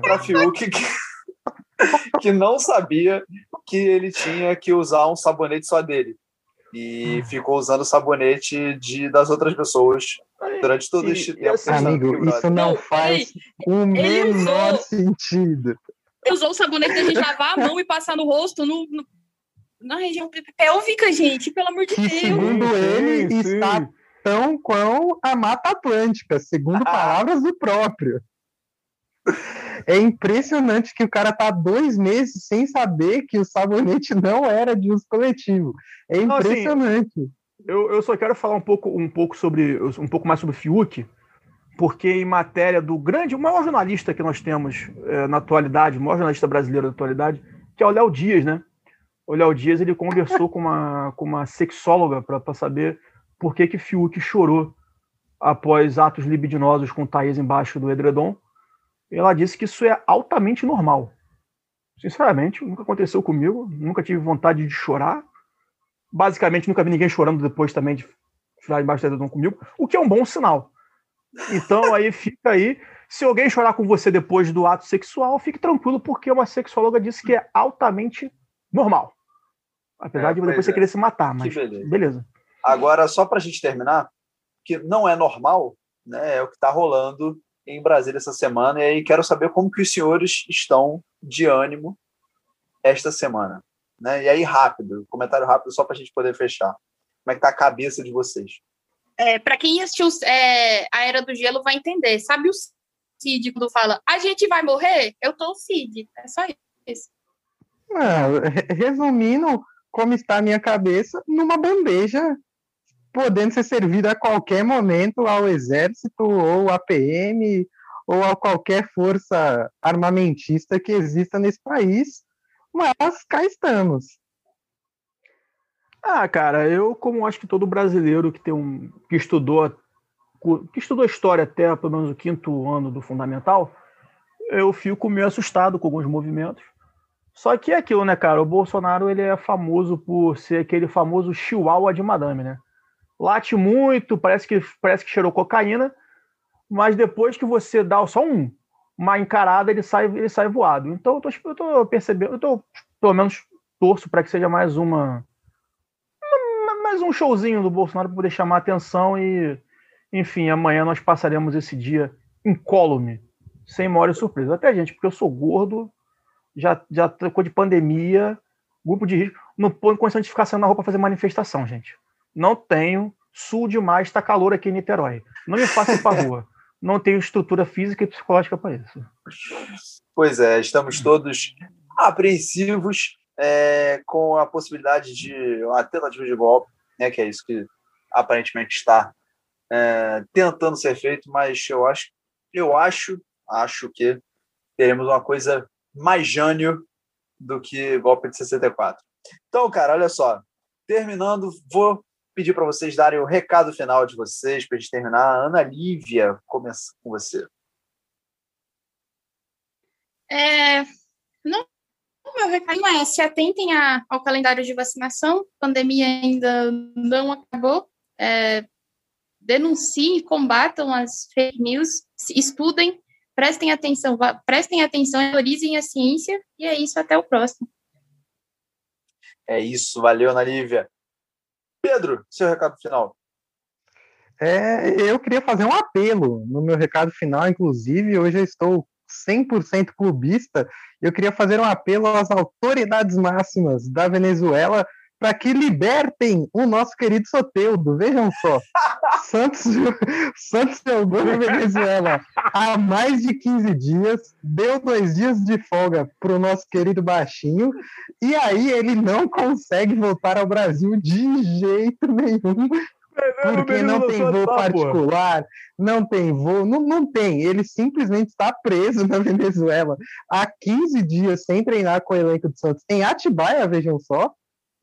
para Fiuk que, que não sabia que ele tinha que usar um sabonete só dele. E ficou usando o sabonete de, das outras pessoas durante todo E- este e tempo. Amigo, isso não Não, faz o ele menor usou- sentido. Usou o sabonete gente lavar a mão e passar no rosto, no, no- na região pélvica, gente, pelo amor de Que Deus. segundo ele sim, está sim. tão quão a Mata Atlântica, segundo palavras do próprio. É impressionante que o cara tá dois meses sem saber que o sabonete não era de uso coletivo. É Não, assim, impressionante. Eu, eu só quero falar um pouco, um pouco sobre um pouco mais sobre o Fiuk, porque em matéria do grande, o maior jornalista que nós temos eh, na atualidade, o maior jornalista brasileiro da atualidade, que é o Léo Dias, né? O Léo Dias ele conversou com uma, com uma sexóloga para saber por que que Fiuk chorou após atos libidinosos com Thaís embaixo do edredom. Ela disse que isso é altamente normal. Sinceramente, nunca aconteceu comigo, nunca tive vontade de chorar. Basicamente, nunca vi ninguém chorando depois também de chorar embaixo do edredom comigo, o que é um bom sinal. Então aí fica aí. Se alguém chorar com você depois do ato sexual, fique tranquilo, porque uma sexóloga disse que é altamente normal. Apesar É, de pois depois você é. querer se matar, mas beleza. beleza. Agora, só para a gente terminar, que não é normal, né, é o que está rolando em Brasília essa semana, e aí quero saber como que os senhores estão de ânimo esta semana. Né? E aí, rápido, comentário rápido só para a gente poder fechar. Como é que tá a cabeça de vocês? É, para quem assistiu é, a Era do Gelo vai entender. Sabe o Cid quando fala, a gente vai morrer? Eu tô o Cid. É só isso. Re- resumindo, como está a minha cabeça, numa bandeja, podendo ser servida a qualquer momento ao exército, ou à PM, ou a qualquer força armamentista que exista nesse país. Mas cá estamos. Ah, cara, eu, como acho que todo brasileiro que tem um. que estudou que estudou história até pelo menos o quinto ano do fundamental, eu fico meio assustado com alguns movimentos. Só que é aquilo, né, cara? O Bolsonaro ele é famoso por ser aquele famoso chihuahua de madame, né? Late muito, parece que, parece que cheirou cocaína, mas depois que você dá só um, uma encarada, ele sai, ele sai voado. Então eu tô, eu tô percebendo, eu tô, pelo menos torço para que seja mais uma mais um showzinho do Bolsonaro para poder chamar a atenção e, enfim, amanhã nós passaremos esse dia incólume, sem maiores surpresas. Até, gente, porque eu sou gordo, já, já trocou de pandemia, grupo de risco, não põe condição de ficar saindo na rua para fazer manifestação, gente. Não tenho, sul demais, está calor aqui em Niterói. Não me faça ir para rua. Não tenho estrutura física e psicológica para isso. Pois é, estamos todos apreensivos é, com a possibilidade de uma tentativa de golpe, né, que é isso que aparentemente está é, tentando ser feito, mas eu acho, eu acho, acho que teremos uma coisa mais jânio do que golpe de 64. Então, cara, olha só. Terminando, vou pedir para vocês darem o recado final de vocês para a gente terminar. Ana Lívia, começa com você. É, não, o meu recado é se atentem a, ao calendário de vacinação, a pandemia ainda não acabou. É, denunciem, combatam as fake news, estudem, prestem atenção, prestem atenção, valorizem a ciência, e é isso, até o próximo. É isso, valeu, Ana Lívia. Pedro, seu recado final. É, eu queria fazer um apelo no meu recado final, inclusive, hoje eu estou 100% clubista, eu queria fazer um apelo às autoridades máximas da Venezuela para que libertem o nosso querido Soteudo. Vejam só, Santos, Santos jogou na Venezuela há mais de 15 dias, deu dois dias de folga para o nosso querido baixinho, e aí ele não consegue voltar ao Brasil de jeito nenhum. Porque não tem voo particular, não tem voo, não, não tem. Ele simplesmente está preso na Venezuela há 15 dias sem treinar com o elenco do Santos. Em Atibaia, vejam só,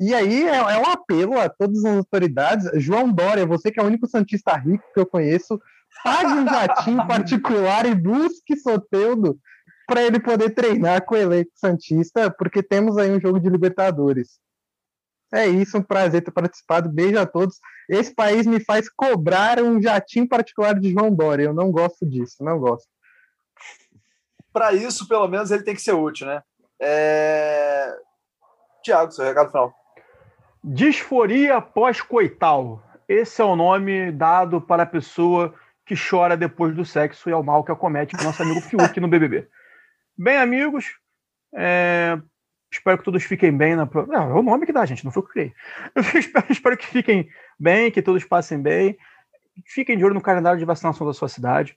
e aí é, é, um apelo a todas as autoridades. João Dória, você que é o único Santista rico que eu conheço, pague um jatinho particular e busque Soteudo para ele poder treinar com o elenco Santista, porque temos aí um jogo de Libertadores. É isso, um prazer ter participado. Beijo a todos. Esse país me faz cobrar um jatinho particular de João Dória. Eu não gosto disso, não gosto. Para isso, pelo menos, ele tem que ser útil, né? É... Tiago, seu recado final. Disforia pós-coital. Esse é o nome dado para a pessoa que chora depois do sexo e é o mal que acomete o nosso amigo Fiuk no BBB. Bem, amigos, é... espero que todos fiquem bem na. É o nome que dá, gente, não foi o que criei. Espero, espero que fiquem bem, que todos passem bem. Fiquem de olho no calendário de vacinação da sua cidade,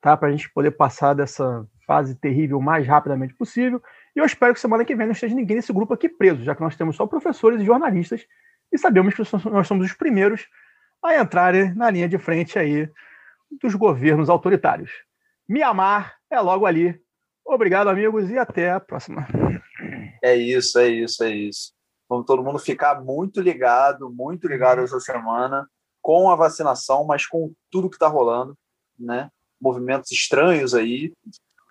tá? Para a gente poder passar dessa fase terrível o mais rapidamente possível. E eu espero que semana que vem não esteja ninguém nesse grupo aqui preso, já que nós temos só professores e jornalistas e sabemos que nós somos os primeiros a entrarem na linha de frente aí dos governos autoritários. Mianmar é logo ali. Obrigado, amigos, e até a próxima. É isso, é isso, é isso. Vamos todo mundo ficar muito ligado, muito ligado essa semana com a vacinação, mas com tudo que está rolando, né? Movimentos estranhos aí.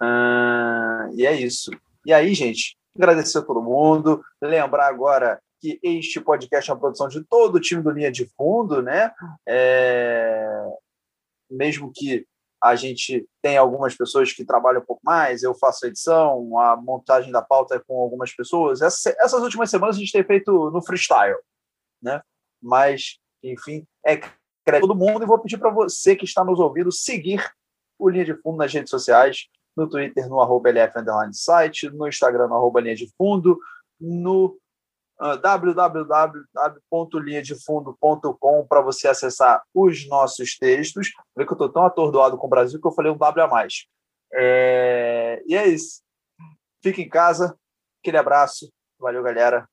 Uh, e é isso. E aí, gente, agradecer a todo mundo, lembrar agora que este podcast é uma produção de todo o time do Linha de Fundo, né? É... Mesmo que a gente tenha algumas pessoas que trabalham um pouco mais, eu faço a edição, a montagem da pauta é com algumas pessoas. essas últimas semanas a gente tem feito no freestyle, né? Mas, enfim, é todo mundo e vou pedir para você que está nos ouvindo seguir o Linha de Fundo nas redes sociais, no Twitter no arroba LF Site, no Instagram no arroba Linha de Fundo, no ah, www.linhadefundo.com para você acessar os nossos textos. Vê que eu estou tão atordoado com o Brasil que eu falei um W a mais. É... E é isso. Fique em casa. Aquele abraço. Valeu, galera.